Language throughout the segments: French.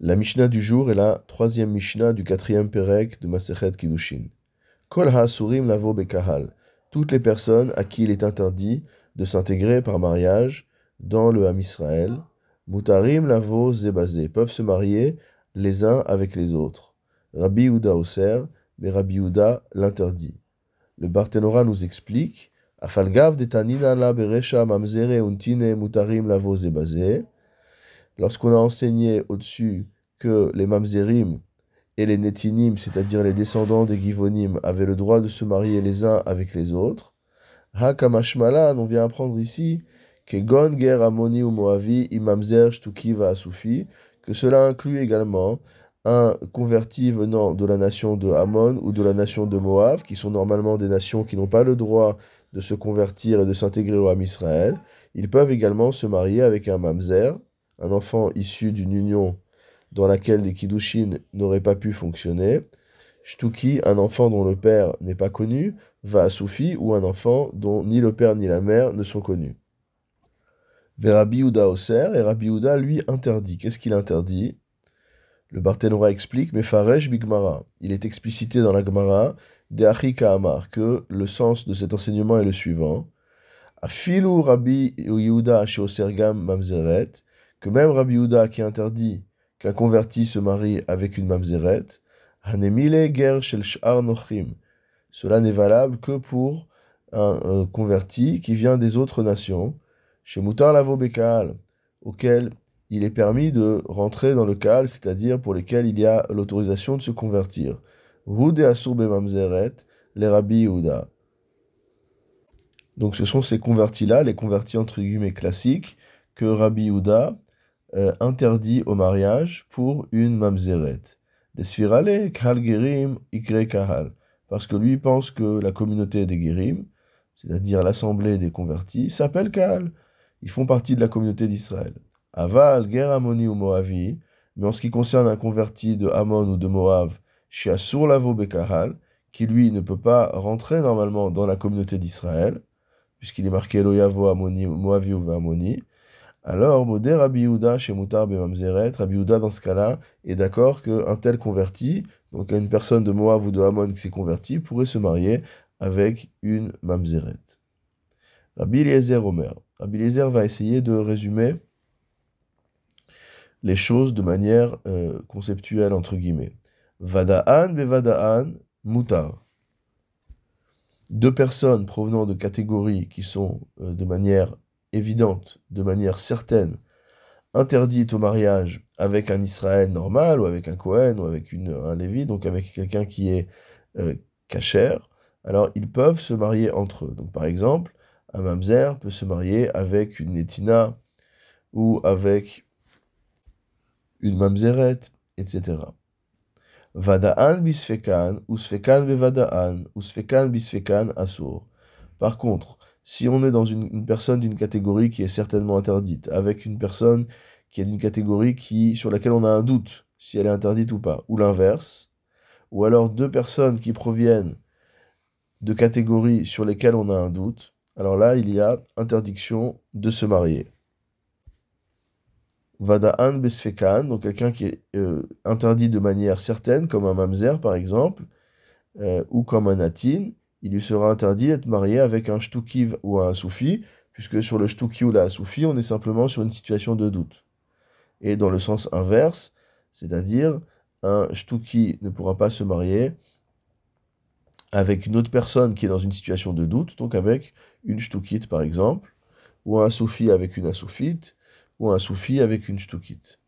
La Mishnah du jour est la troisième Mishnah du quatrième Perek de Masechet Kiddushin. Kol ha'asurim lavo bekahal. Toutes les personnes à qui il est interdit de s'intégrer par mariage dans le Ham Israël, mutarim lavo zebazé, peuvent se marier les uns avec les autres. Rabbi Yehuda Oser, mais Rabbi Yehuda l'interdit. Le Barthénora nous explique Afalgav detanina la beresha mamzere untine mutarim lavo zebazé lorsqu'on a enseigné au-dessus que les mamzerim et les netinim, c'est-à-dire les descendants des givonim, avaient le droit de se marier les uns avec les autres, Hakamashmalan, on vient apprendre ici que Ger Amoni ou Moavi Imamzer Shtuki va Soufi, que cela inclut également un converti venant de la nation de Amon ou de la nation de Moab, qui sont normalement des nations qui n'ont pas le droit de se convertir et de s'intégrer au Ham Israël. Ils peuvent également se marier avec un mamzer, un enfant issu d'une union dans laquelle les kiddushin n'auraient pas pu fonctionner. Shtuki, un enfant dont le père n'est pas connu, va à Soufi, ou un enfant dont ni le père ni la mère ne sont connus. Vers Rabbi Oser, et Rabbi lui interdit. Qu'est-ce qu'il interdit? Le Barthénora explique, mais Faresh Bigmara. Il est explicité dans la Gemara, de Achika Amar, que le sens de cet enseignement est le suivant. Afilu Rabbi Yehuda Mamzeret, que même Rabbi Yehuda qui interdit qu'un converti se marie avec une mamzeret, hanemile ger shel. Cela n'est valable que pour un, converti qui vient des autres nations, chez Mutar Lavo Bekal, auquel il est permis de rentrer dans le Kaal, c'est-à-dire pour lesquels il y a l'autorisation de se convertir. Yehuda. Donc ce sont ces convertis-là, les convertis entre guillemets classiques, que Rabbi Yehuda euh, interdit au mariage pour une mamzeret. Des sfirale kal gerim ikre kahal. Parce que lui pense que la communauté des gerim, c'est-à-dire l'assemblée des convertis, s'appelle kahal. Ils font partie de la communauté d'Israël. Aval ger amoni ou moavi. Mais en ce qui concerne un converti de Amon ou de Moav, sur lavo bekahal, qui lui ne peut pas rentrer normalement dans la communauté d'Israël, puisqu'il est marqué Loyavo Amoni ou Moavi ou Amoni, alors, Modé Rabbi Yehuda chez Moutar Bemamzeret, Rabbi Yehuda dans ce cas-là est d'accord qu'un tel converti, donc une personne de Moab ou de Hamon qui s'est converti, pourrait se marier avec une Mamzeret. Rabbi Eliezer Omer. Rabbi Eliezer va essayer de résumer les choses de manière euh, conceptuelle, entre guillemets. Vada'an bevada'an mutar. Deux personnes provenant de catégories qui sont euh, de manière évidente, de manière certaine, interdite au mariage avec un Israël normal, ou avec un Cohen, ou avec une, un Lévi, donc avec quelqu'un qui est euh, cachère, alors ils peuvent se marier entre eux. Donc par exemple, un Mamzer peut se marier avec une Netina, ou avec une Mamzeret, etc. Vada'an bisfekan, ou sfekan bevada'an, ou sfekan bisfekan asur. Par contre, si on est dans une, personne d'une catégorie qui est certainement interdite, avec une personne qui est d'une catégorie sur laquelle on a un doute, si elle est interdite ou pas, ou l'inverse, ou alors deux personnes qui proviennent de catégories sur lesquelles on a un doute, alors là, il y a interdiction de se marier. Vada'an besfekan, donc quelqu'un qui est euh, interdit de manière certaine, comme un mamzer par exemple, euh, ou comme un natin, il lui sera interdit d'être marié avec un shtuki ou un soufi, puisque sur le shtuki ou la soufi, on est simplement sur une situation de doute. Et dans le sens inverse, c'est-à-dire un shtuki ne pourra pas se marier avec une autre personne qui est dans une situation de doute, donc avec une shtukite par exemple, ou un soufi avec une asoufite, ou un soufi avec une shtukite.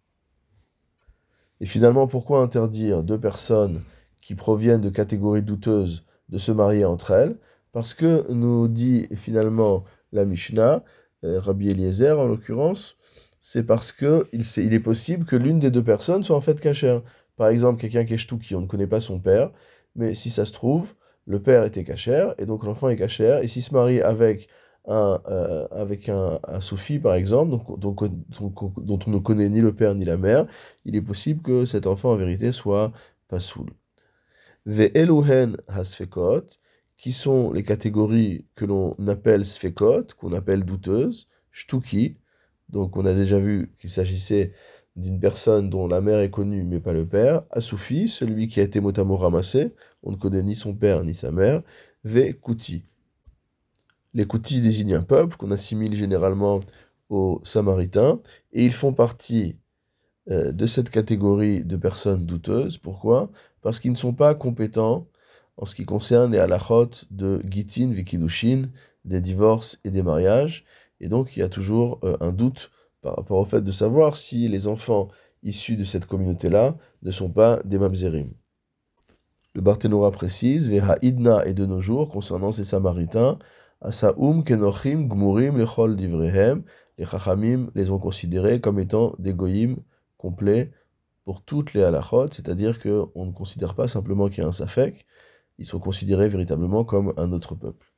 Et finalement, pourquoi interdire deux personnes qui proviennent de catégories douteuses de se marier entre elles, parce que nous dit finalement la Mishnah, euh, Rabbi Eliezer en l'occurrence, c'est parce que il, est, possible que l'une des deux personnes soit en fait cachère. Par exemple, quelqu'un qui est qui on ne connaît pas son père, mais si ça se trouve, le père était cachère, et donc l'enfant est cachère, et s'il se marie avec un, euh, avec Soufi, par exemple, dont on ne connaît ni le père ni la mère, il est possible que cet enfant en vérité soit pas saoul. Ve'eluhen hasfekot, qui sont les catégories que l'on appelle sfekot, qu'on appelle douteuses, shtuki, donc on a déjà vu qu'il s'agissait d'une personne dont la mère est connue mais pas le père, Asoufi, celui qui a été mot à mot ramassé, on ne connaît ni son père ni sa mère, Ve Kuti. Les Kuti désignent un peuple qu'on assimile généralement aux Samaritains, et ils font partie euh, de cette catégorie de personnes douteuses. Pourquoi? Parce qu'ils ne sont pas compétents en ce qui concerne les halachot de Gitin, Vikidushin, des divorces et des mariages, et donc il y a toujours euh, un doute par rapport au fait de savoir si les enfants issus de cette communauté-là ne sont pas des mamzerim. Le Barthénora précise, Veha Idna et de nos jours, concernant ces Samaritains, Asaum Kenochim Gmurim Lechol Divrehem, les Chachamim les ont considérés comme étant des goyim complets pour toutes les halachot, c'est-à-dire qu'on ne considère pas simplement qu'il y a un safek, ils sont considérés véritablement comme un autre peuple.